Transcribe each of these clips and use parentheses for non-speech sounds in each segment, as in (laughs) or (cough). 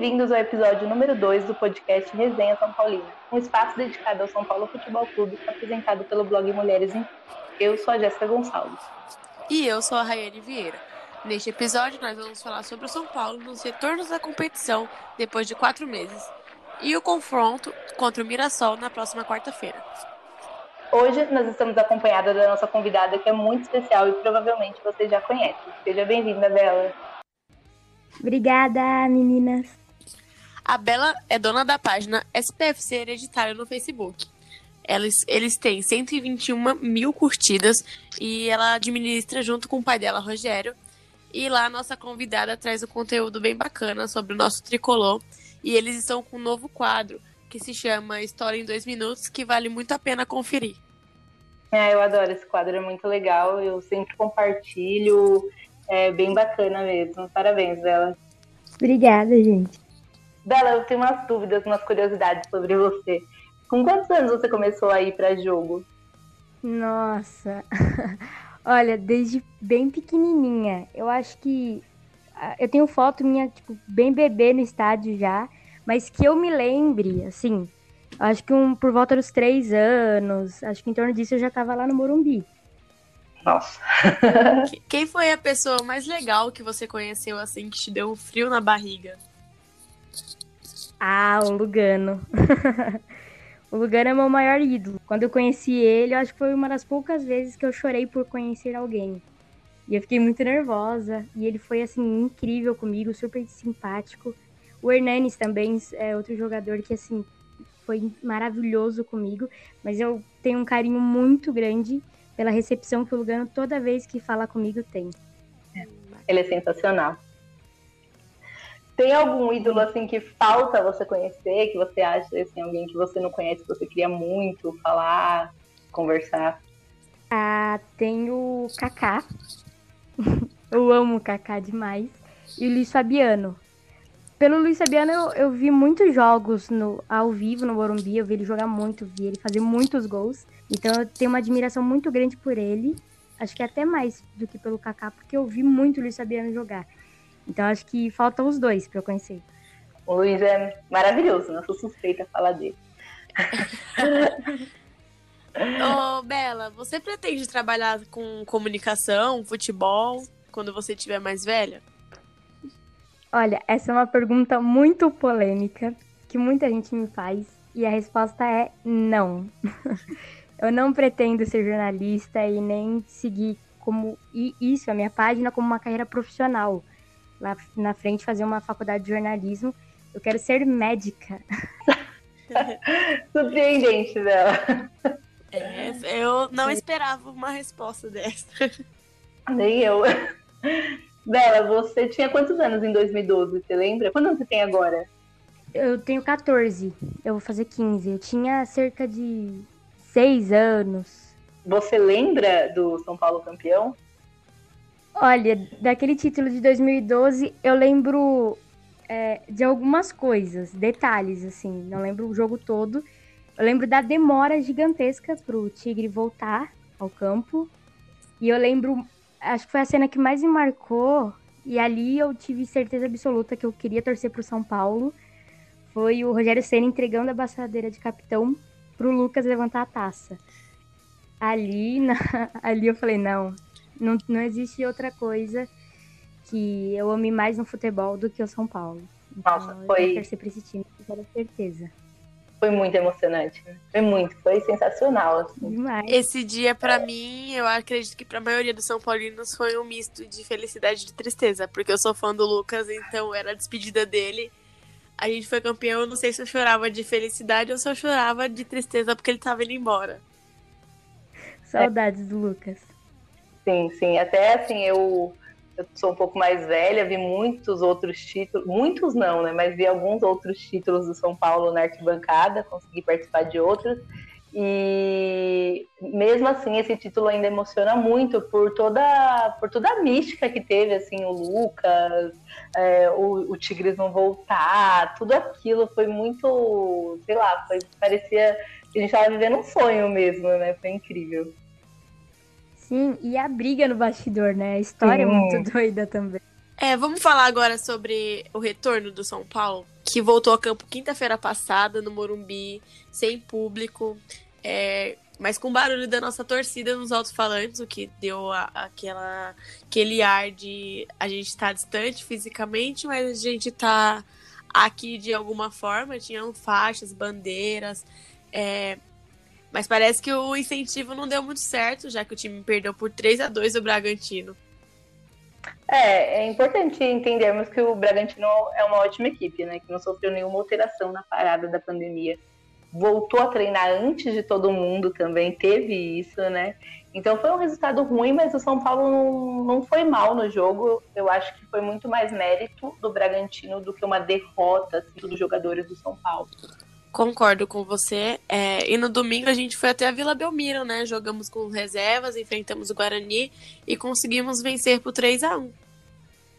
Bem-vindos ao episódio número 2 do podcast Resenha São Paulino, um espaço dedicado ao São Paulo Futebol Clube, apresentado pelo blog Mulheres em Eu sou a Jéssica Gonçalves. E eu sou a Rayane Vieira. Neste episódio, nós vamos falar sobre o São Paulo nos retornos da competição depois de quatro meses e o confronto contra o Mirassol na próxima quarta-feira. Hoje nós estamos acompanhadas da nossa convidada que é muito especial e provavelmente vocês já conhecem. Seja bem-vinda, Bela. Obrigada, meninas. A Bela é dona da página SPFC Hereditário no Facebook. Eles, eles têm 121 mil curtidas e ela administra junto com o pai dela, Rogério. E lá a nossa convidada traz um conteúdo bem bacana sobre o nosso tricolor. E eles estão com um novo quadro que se chama História em Dois Minutos, que vale muito a pena conferir. É, eu adoro esse quadro, é muito legal. Eu sempre compartilho. É bem bacana mesmo. Parabéns, Bela. Obrigada, gente. Bela, eu tenho umas dúvidas, umas curiosidades sobre você. Com quantos anos você começou a ir para jogo? Nossa. (laughs) Olha, desde bem pequenininha. Eu acho que eu tenho foto minha tipo bem bebê no estádio já, mas que eu me lembre, assim, acho que um por volta dos três anos, acho que em torno disso eu já estava lá no Morumbi. Nossa. Quem foi a pessoa mais legal que você conheceu assim que te deu um frio na barriga? Ah, o Lugano. (laughs) o Lugano é meu maior ídolo. Quando eu conheci ele, eu acho que foi uma das poucas vezes que eu chorei por conhecer alguém. E eu fiquei muito nervosa. E ele foi, assim, incrível comigo, super simpático. O Hernanes também é outro jogador que, assim, foi maravilhoso comigo. Mas eu tenho um carinho muito grande pela recepção que o Lugano toda vez que fala comigo tem. Ele é sensacional. Tem algum ídolo assim que falta você conhecer, que você acha assim, alguém que você não conhece, que você queria muito falar, conversar? Ah, tem o Kaká. (laughs) eu amo o Kaká demais. E o Luiz Fabiano. Pelo Luiz Fabiano, eu, eu, vi muitos jogos no, ao vivo no Morumbi. Eu vi ele jogar muito, vi ele fazer muitos gols. Então eu tenho uma admiração muito grande por ele. Acho que até mais do que pelo Kaká, porque eu vi muito o Luiz Fabiano jogar. Então acho que faltam os dois para eu conhecer. O Luiz é maravilhoso, não sou suspeita a falar dele. (laughs) Ô, oh, Bela, você pretende trabalhar com comunicação, futebol, quando você estiver mais velha? Olha, essa é uma pergunta muito polêmica que muita gente me faz e a resposta é não. (laughs) eu não pretendo ser jornalista e nem seguir como isso, a minha página, como uma carreira profissional lá na frente fazer uma faculdade de jornalismo. Eu quero ser médica. (laughs) Surpreendente dela. É, eu não esperava uma resposta dessa. Nem eu. Bela, você tinha quantos anos em 2012? Você lembra? Quantos você tem agora? Eu tenho 14. Eu vou fazer 15. Eu tinha cerca de 6 anos. Você lembra do São Paulo campeão? Olha, daquele título de 2012, eu lembro é, de algumas coisas, detalhes, assim. Não lembro o jogo todo. Eu lembro da demora gigantesca pro Tigre voltar ao campo. E eu lembro, acho que foi a cena que mais me marcou. E ali eu tive certeza absoluta que eu queria torcer pro São Paulo. Foi o Rogério Senna entregando a baçadeira de capitão pro Lucas levantar a taça. Ali, (laughs) na, ali eu falei, não, não, não existe outra coisa que eu ame mais no futebol do que o São Paulo. Então, Nossa, foi. Eu torcer pra esse time, com certeza. Foi muito emocionante. Né? Foi muito, foi sensacional. Assim. Demais. Esse dia, para mim, eu acredito que pra maioria dos São Paulinos foi um misto de felicidade e de tristeza. Porque eu sou fã do Lucas, então era a despedida dele. A gente foi campeão, eu não sei se eu chorava de felicidade ou se eu chorava de tristeza porque ele tava indo embora. Saudades é. do Lucas. Sim, sim. Até assim, eu, eu sou um pouco mais velha, vi muitos outros títulos, muitos não, né? Mas vi alguns outros títulos do São Paulo na arquibancada, consegui participar de outros. E mesmo assim, esse título ainda emociona muito por toda, por toda a mística que teve, assim, o Lucas, é, o, o Tigres não voltar, tudo aquilo foi muito, sei lá, foi, parecia que a gente estava vivendo um sonho mesmo, né? Foi incrível. Sim, e a briga no bastidor, né? A história Sim. é muito doida também. É, vamos falar agora sobre o retorno do São Paulo, que voltou a campo quinta-feira passada no Morumbi, sem público, é, mas com barulho da nossa torcida nos alto-falantes, o que deu a, aquela, aquele ar de a gente estar tá distante fisicamente, mas a gente está aqui de alguma forma. Tinham faixas, bandeiras, é, mas parece que o incentivo não deu muito certo, já que o time perdeu por 3 a 2 o Bragantino. É, é importante entendermos que o Bragantino é uma ótima equipe, né? Que não sofreu nenhuma alteração na parada da pandemia. Voltou a treinar antes de todo mundo também, teve isso, né? Então foi um resultado ruim, mas o São Paulo não, não foi mal no jogo. Eu acho que foi muito mais mérito do Bragantino do que uma derrota assim, dos jogadores do São Paulo. Concordo com você. É, e no domingo a gente foi até a Vila Belmiro, né? Jogamos com reservas, enfrentamos o Guarani e conseguimos vencer por 3 a 1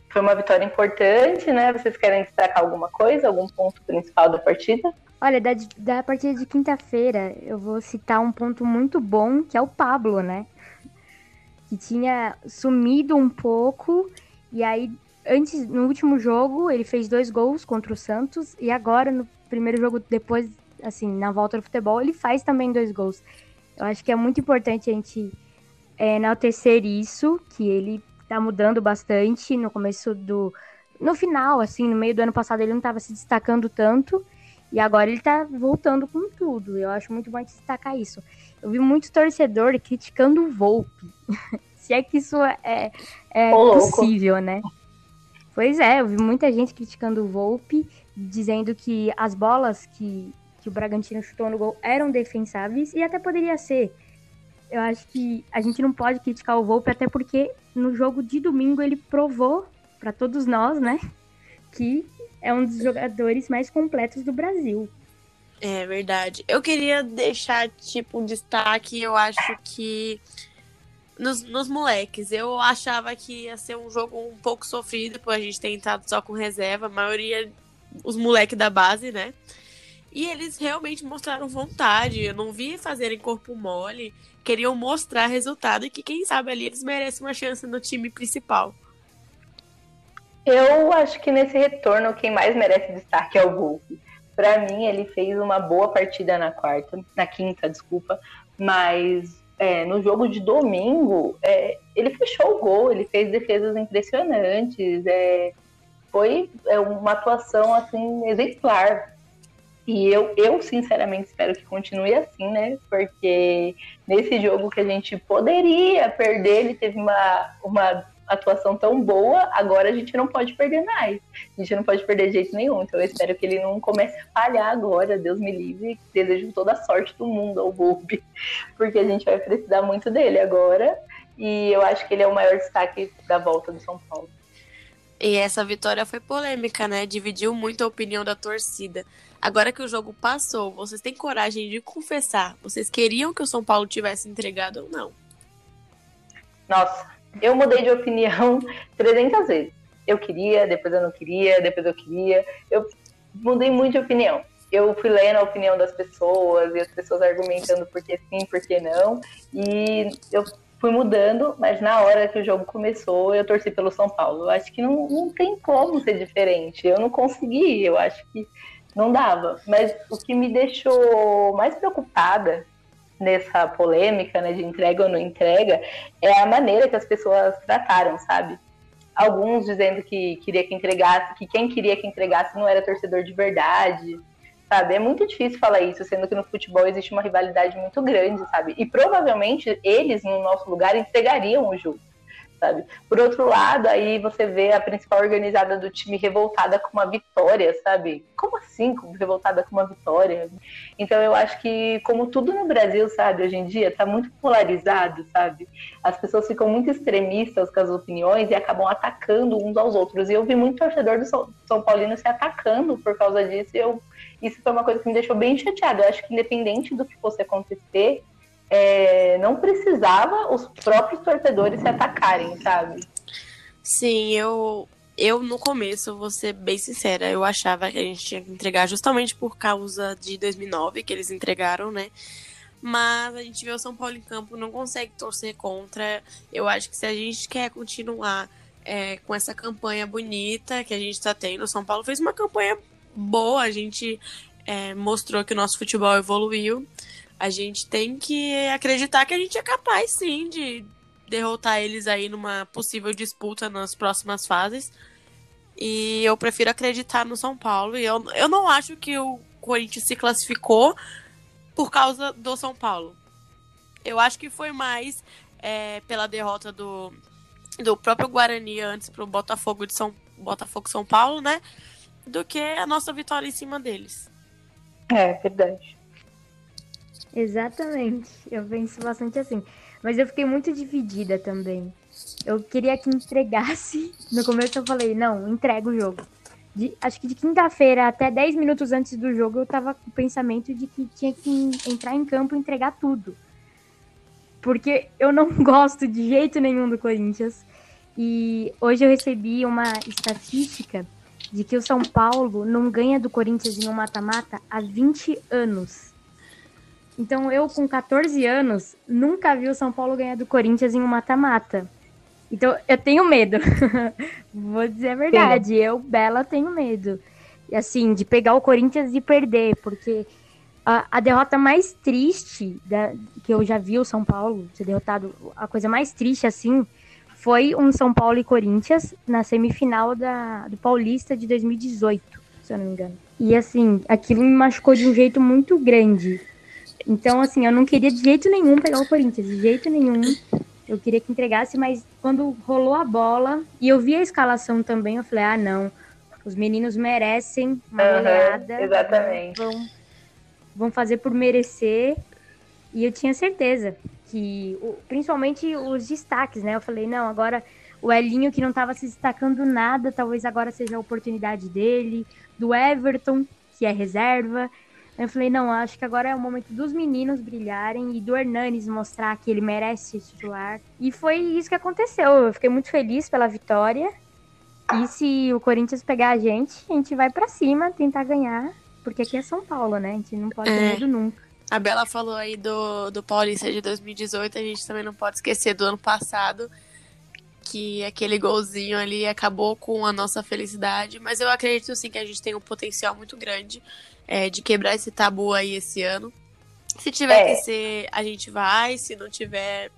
Foi uma vitória importante, né? Vocês querem destacar alguma coisa, algum ponto principal da partida? Olha, da, da partida de quinta-feira, eu vou citar um ponto muito bom, que é o Pablo, né? Que tinha sumido um pouco, e aí, antes, no último jogo, ele fez dois gols contra o Santos, e agora, no primeiro jogo depois, assim, na volta do futebol, ele faz também dois gols. Eu acho que é muito importante a gente é, enaltecer isso, que ele tá mudando bastante no começo do. No final, assim, no meio do ano passado, ele não estava se destacando tanto. E agora ele tá voltando com tudo. Eu acho muito bom destacar isso. Eu vi muito torcedor criticando o Volpe. (laughs) se é que isso é, é possível, né? Pois é, eu vi muita gente criticando o Volpe dizendo que as bolas que, que o Bragantino chutou no gol eram defensáveis e até poderia ser. Eu acho que a gente não pode criticar o Volpe, até porque no jogo de domingo ele provou para todos nós, né, que é um dos jogadores mais completos do Brasil. É verdade. Eu queria deixar, tipo, um destaque, eu acho que nos, nos moleques. Eu achava que ia ser um jogo um pouco sofrido, por a gente ter entrado só com reserva. A maioria os moleques da base, né? E eles realmente mostraram vontade. Eu não vi fazerem corpo mole. Queriam mostrar resultado e que, quem sabe, ali eles merecem uma chance no time principal. Eu acho que nesse retorno, quem mais merece destaque é o Wolf. Para mim, ele fez uma boa partida na quarta, na quinta, desculpa, mas é, no jogo de domingo, é, ele fechou o gol, ele fez defesas impressionantes, é, foi é, uma atuação assim exemplar. E eu, eu sinceramente espero que continue assim, né? Porque nesse jogo que a gente poderia perder, ele teve uma, uma atuação tão boa, agora a gente não pode perder mais. A gente não pode perder de jeito nenhum. Então eu espero que ele não comece a falhar agora, Deus me livre. Desejo toda a sorte do mundo ao Bulb, (laughs) porque a gente vai precisar muito dele agora. E eu acho que ele é o maior destaque da volta do São Paulo. E essa vitória foi polêmica, né? Dividiu muito a opinião da torcida. Agora que o jogo passou, vocês têm coragem de confessar? Vocês queriam que o São Paulo tivesse entregado ou não? Nossa, eu mudei de opinião (laughs) 300 vezes. Eu queria, depois eu não queria, depois eu queria. Eu mudei muito de opinião. Eu fui lendo a opinião das pessoas e as pessoas argumentando por que sim, por que não. E eu fui mudando, mas na hora que o jogo começou, eu torci pelo São Paulo. Eu acho que não, não tem como ser diferente. Eu não consegui, eu acho que não dava. Mas o que me deixou mais preocupada nessa polêmica, né, de entrega ou não entrega, é a maneira que as pessoas trataram, sabe? Alguns dizendo que queria que entregasse, que quem queria que entregasse não era torcedor de verdade sabe? É muito difícil falar isso, sendo que no futebol existe uma rivalidade muito grande, sabe? E provavelmente eles, no nosso lugar, entregariam o jogo. Sabe? Por outro lado, aí você vê a principal organizada do time revoltada com uma vitória, sabe? Como assim revoltada com uma vitória? Então eu acho que, como tudo no Brasil, sabe, hoje em dia, tá muito polarizado, sabe? As pessoas ficam muito extremistas com as opiniões e acabam atacando uns aos outros. E eu vi muito torcedor do São Paulino se atacando por causa disso, e eu isso foi uma coisa que me deixou bem chateada. Eu acho que independente do que fosse acontecer, é, não precisava os próprios torcedores se atacarem, sabe? Sim, eu, eu no começo, vou ser bem sincera, eu achava que a gente tinha que entregar justamente por causa de 2009, que eles entregaram, né? Mas a gente vê o São Paulo em campo, não consegue torcer contra. Eu acho que se a gente quer continuar é, com essa campanha bonita que a gente está tendo. O São Paulo fez uma campanha boa, a gente é, mostrou que o nosso futebol evoluiu. A gente tem que acreditar que a gente é capaz, sim, de derrotar eles aí numa possível disputa nas próximas fases. E eu prefiro acreditar no São Paulo. E eu, eu não acho que o Corinthians se classificou por causa do São Paulo. Eu acho que foi mais é, pela derrota do, do próprio Guarani antes pro Botafogo de São Botafogo São Paulo, né? Do que a nossa vitória em cima deles. É, verdade. Exatamente. Eu penso bastante assim. Mas eu fiquei muito dividida também. Eu queria que entregasse. (laughs) No começo eu falei, não, entrega o jogo. De, acho que de quinta-feira até 10 minutos antes do jogo eu tava com o pensamento de que tinha que entrar em campo e entregar tudo. Porque eu não (laughs) gosto de jeito nenhum do Corinthians. E hoje eu recebi uma estatística de que o São Paulo não ganha do Corinthians em um mata-mata há 20 anos. Então eu, com 14 anos, nunca vi o São Paulo ganhar do Corinthians em um mata-mata. Então eu tenho medo. (laughs) Vou dizer a verdade. Sim. Eu, Bela, tenho medo. Assim, de pegar o Corinthians e perder, porque a, a derrota mais triste da, que eu já vi o São Paulo ser derrotado, a coisa mais triste, assim, foi um São Paulo e Corinthians na semifinal da, do Paulista de 2018, se eu não me engano. E assim, aquilo me machucou de um jeito muito grande. Então, assim, eu não queria de jeito nenhum pegar o Corinthians, de jeito nenhum. Eu queria que entregasse, mas quando rolou a bola e eu vi a escalação também, eu falei: ah, não, os meninos merecem uma uhum, goleada. Exatamente. Vão, vão fazer por merecer. E eu tinha certeza que, principalmente os destaques, né? Eu falei: não, agora o Elinho que não estava se destacando nada, talvez agora seja a oportunidade dele. Do Everton, que é reserva. Eu falei, não, acho que agora é o momento dos meninos brilharem e do Hernanes mostrar que ele merece titular. E foi isso que aconteceu. Eu fiquei muito feliz pela vitória. E se o Corinthians pegar a gente, a gente vai para cima tentar ganhar. Porque aqui é São Paulo, né? A gente não pode ter é. medo nunca. A Bela falou aí do, do Paulista de 2018, a gente também não pode esquecer do ano passado, que aquele golzinho ali acabou com a nossa felicidade. Mas eu acredito sim que a gente tem um potencial muito grande é, de quebrar esse tabu aí esse ano. Se tiver é. que ser, a gente vai. Se não tiver,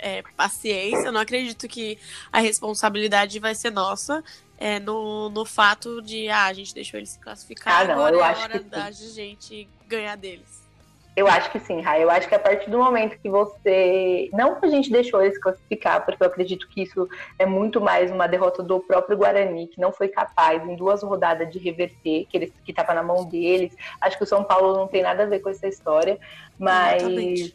é, paciência. Eu não acredito que a responsabilidade vai ser nossa. É, no, no fato de, ah, a gente deixou eles se classificar, ah, não, agora é hora da gente ganhar deles. Eu acho que sim, Rai. Eu acho que a partir do momento que você. Não que a gente deixou eles classificar, porque eu acredito que isso é muito mais uma derrota do próprio Guarani, que não foi capaz em duas rodadas de reverter, que eles que estava na mão deles. Acho que o São Paulo não tem nada a ver com essa história, mas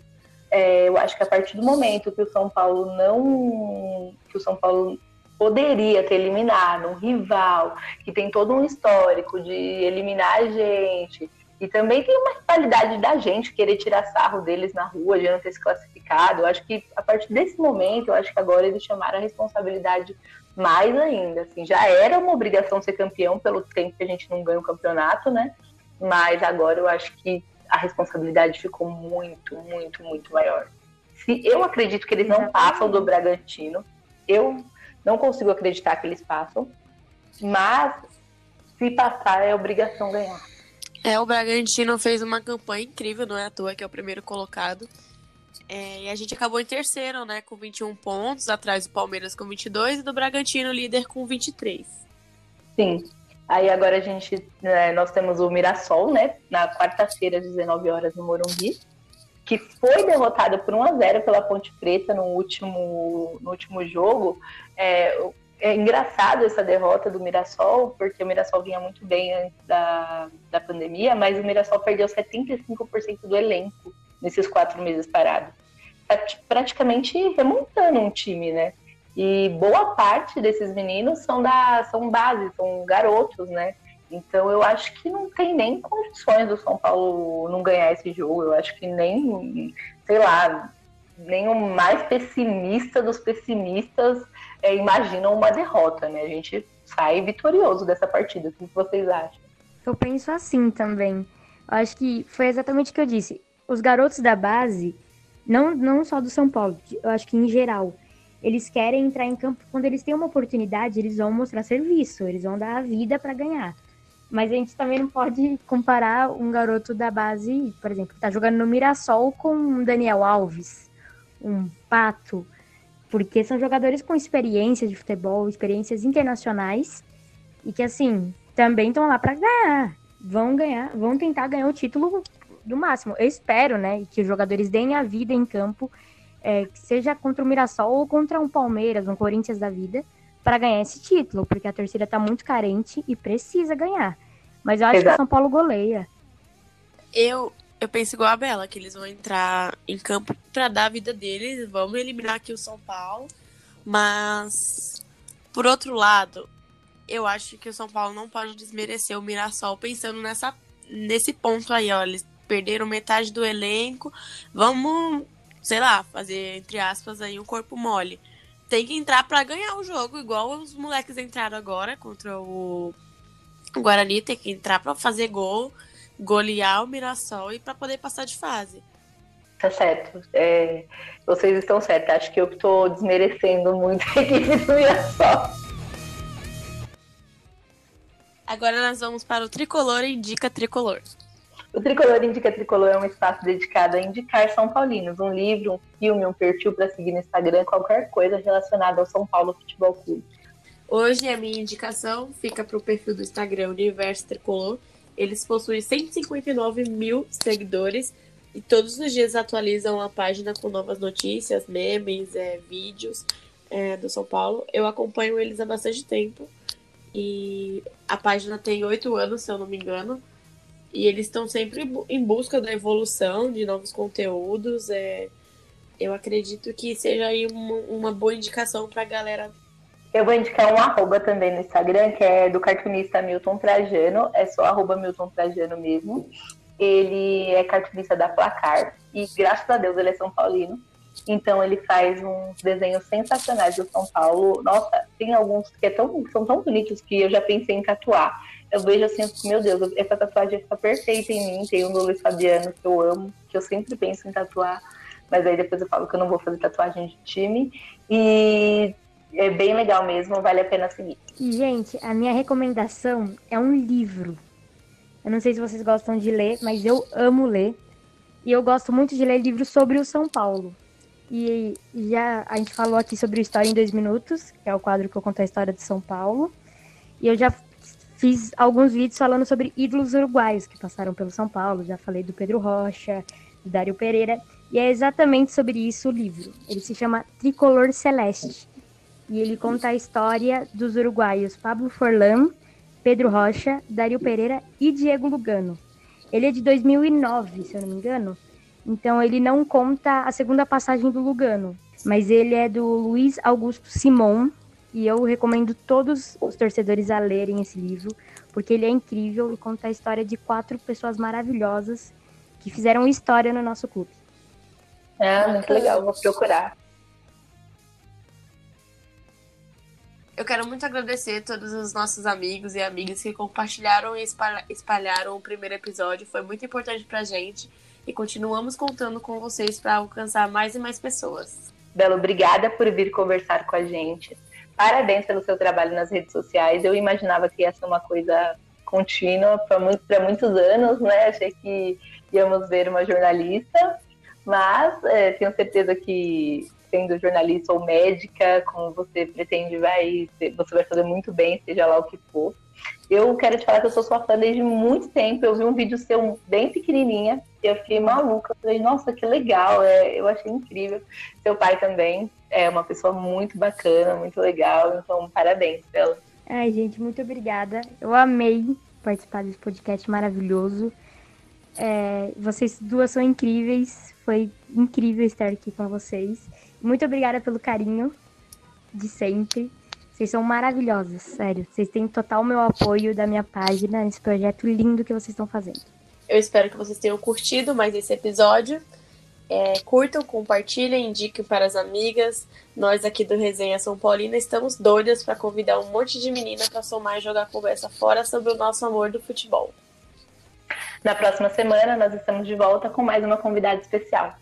é, eu acho que a partir do momento que o São Paulo não. que o São Paulo poderia ter eliminado um rival que tem todo um histórico de eliminar a gente e também tem uma rivalidade da gente querer tirar sarro deles na rua, de não ter se classificado. Eu acho que a partir desse momento, eu acho que agora eles chamaram a responsabilidade mais ainda. Assim, já era uma obrigação ser campeão pelo tempo que a gente não ganha o campeonato, né? Mas agora eu acho que a responsabilidade ficou muito, muito, muito maior. Se eu acredito que eles não passam do Bragantino, eu não consigo acreditar que eles passam, mas se passar é obrigação ganhar. É, o Bragantino fez uma campanha incrível, não é à toa que é o primeiro colocado. É, e a gente acabou em terceiro, né, com 21 pontos, atrás do Palmeiras com 22 e do Bragantino líder com 23. Sim. Aí agora a gente, né, nós temos o Mirassol, né, na quarta-feira às 19 horas no Morumbi, que foi derrotado por 1 a 0 pela Ponte Preta no último, no último jogo. É, é engraçado essa derrota do Mirassol, porque o Mirassol vinha muito bem antes da, da pandemia, mas o Mirassol perdeu 75% do elenco nesses quatro meses parados. Tá praticamente remontando um time, né? E boa parte desses meninos são da são base, são garotos, né? Então eu acho que não tem nem condições do São Paulo não ganhar esse jogo. Eu acho que nem, sei lá, nem o mais pessimista dos pessimistas é, imaginam uma derrota, né? A gente sai vitorioso dessa partida. O que vocês acham? Eu penso assim também. Eu acho que foi exatamente o que eu disse. Os garotos da base, não, não só do São Paulo, eu acho que em geral, eles querem entrar em campo quando eles têm uma oportunidade, eles vão mostrar serviço, eles vão dar a vida para ganhar. Mas a gente também não pode comparar um garoto da base, por exemplo, que tá jogando no Mirassol com um Daniel Alves, um Pato, porque são jogadores com experiência de futebol, experiências internacionais e que assim, também estão lá para ganhar. Vão ganhar, vão tentar ganhar o título do máximo. Eu espero, né, que os jogadores deem a vida em campo é, seja contra o Mirassol ou contra um Palmeiras, um Corinthians da vida, para ganhar esse título, porque a torcida está muito carente e precisa ganhar. Mas eu acho Exato. que o São Paulo goleia. Eu, eu penso igual a Bela, que eles vão entrar em campo para dar a vida deles, vamos eliminar aqui o São Paulo. Mas, por outro lado, eu acho que o São Paulo não pode desmerecer o Mirassol pensando nessa, nesse ponto aí, ó. Eles perderam metade do elenco. Vamos sei lá, fazer, entre aspas, aí um corpo mole. Tem que entrar para ganhar o jogo, igual os moleques entraram agora contra o Guarani, tem que entrar para fazer gol, golear o Mirassol e para poder passar de fase. Tá certo. É, vocês estão certos. Acho que eu estou desmerecendo muito a equipe do Mirassol. Agora nós vamos para o Tricolor Indica Tricolor. O Tricolor Indica Tricolor é um espaço dedicado a indicar São Paulinos, um livro, um filme, um perfil para seguir no Instagram, qualquer coisa relacionada ao São Paulo Futebol Clube. Hoje a minha indicação fica para o perfil do Instagram Universo Tricolor. Eles possuem 159 mil seguidores e todos os dias atualizam a página com novas notícias, memes, é, vídeos é, do São Paulo. Eu acompanho eles há bastante tempo e a página tem oito anos, se eu não me engano. E eles estão sempre em busca da evolução de novos conteúdos. É, eu acredito que seja aí uma, uma boa indicação para a galera. Eu vou indicar um arroba também no Instagram, que é do cartunista Milton Trajano. É só arroba Milton Trajano mesmo. Ele é cartunista da Placar. E graças a Deus ele é São Paulino. Então ele faz uns desenhos sensacionais do São Paulo. Nossa, tem alguns que é tão, são tão bonitos que eu já pensei em tatuar eu vejo assim, meu Deus, essa tatuagem fica perfeita em mim. Tem um do Luiz Fabiano que eu amo, que eu sempre penso em tatuar, mas aí depois eu falo que eu não vou fazer tatuagem de time. E é bem legal mesmo, vale a pena seguir. Gente, a minha recomendação é um livro. Eu não sei se vocês gostam de ler, mas eu amo ler. E eu gosto muito de ler livros sobre o São Paulo. E já a gente falou aqui sobre o História em Dois Minutos, que é o quadro que eu conto a história de São Paulo. E eu já Fiz alguns vídeos falando sobre ídolos uruguaios que passaram pelo São Paulo. Já falei do Pedro Rocha, do Dário Pereira. E é exatamente sobre isso o livro. Ele se chama Tricolor Celeste. E ele conta a história dos uruguaios Pablo Forlan, Pedro Rocha, Dário Pereira e Diego Lugano. Ele é de 2009, se eu não me engano. Então ele não conta a segunda passagem do Lugano, mas ele é do Luiz Augusto Simon, e eu recomendo todos os torcedores a lerem esse livro, porque ele é incrível e conta a história de quatro pessoas maravilhosas que fizeram história no nosso clube. É, muito legal, vou procurar. Eu quero muito agradecer todos os nossos amigos e amigas que compartilharam e espalharam o primeiro episódio. Foi muito importante pra gente e continuamos contando com vocês para alcançar mais e mais pessoas. Bela, obrigada por vir conversar com a gente. Parabéns pelo seu trabalho nas redes sociais. Eu imaginava que ia ser uma coisa contínua para muito, muitos anos, né? Achei que íamos ver uma jornalista, mas é, tenho certeza que sendo jornalista ou médica, como você pretende, vai, você vai fazer muito bem, seja lá o que for. Eu quero te falar que eu sou sua fã desde muito tempo. Eu vi um vídeo seu bem pequenininha e eu fiquei maluca. Eu falei, nossa, que legal, é, eu achei incrível. Seu pai também é uma pessoa muito bacana, muito legal. Então, parabéns, Bela. Ai, gente, muito obrigada. Eu amei participar desse podcast maravilhoso. É, vocês duas são incríveis. Foi incrível estar aqui com vocês. Muito obrigada pelo carinho de sempre. Vocês são maravilhosas, sério. Vocês têm total meu apoio da minha página nesse projeto lindo que vocês estão fazendo. Eu espero que vocês tenham curtido mais esse episódio. É, curtam, compartilhem, indiquem para as amigas. Nós aqui do Resenha São Paulina estamos doidas para convidar um monte de menina para somar e jogar conversa fora sobre o nosso amor do futebol. Na próxima semana nós estamos de volta com mais uma convidada especial.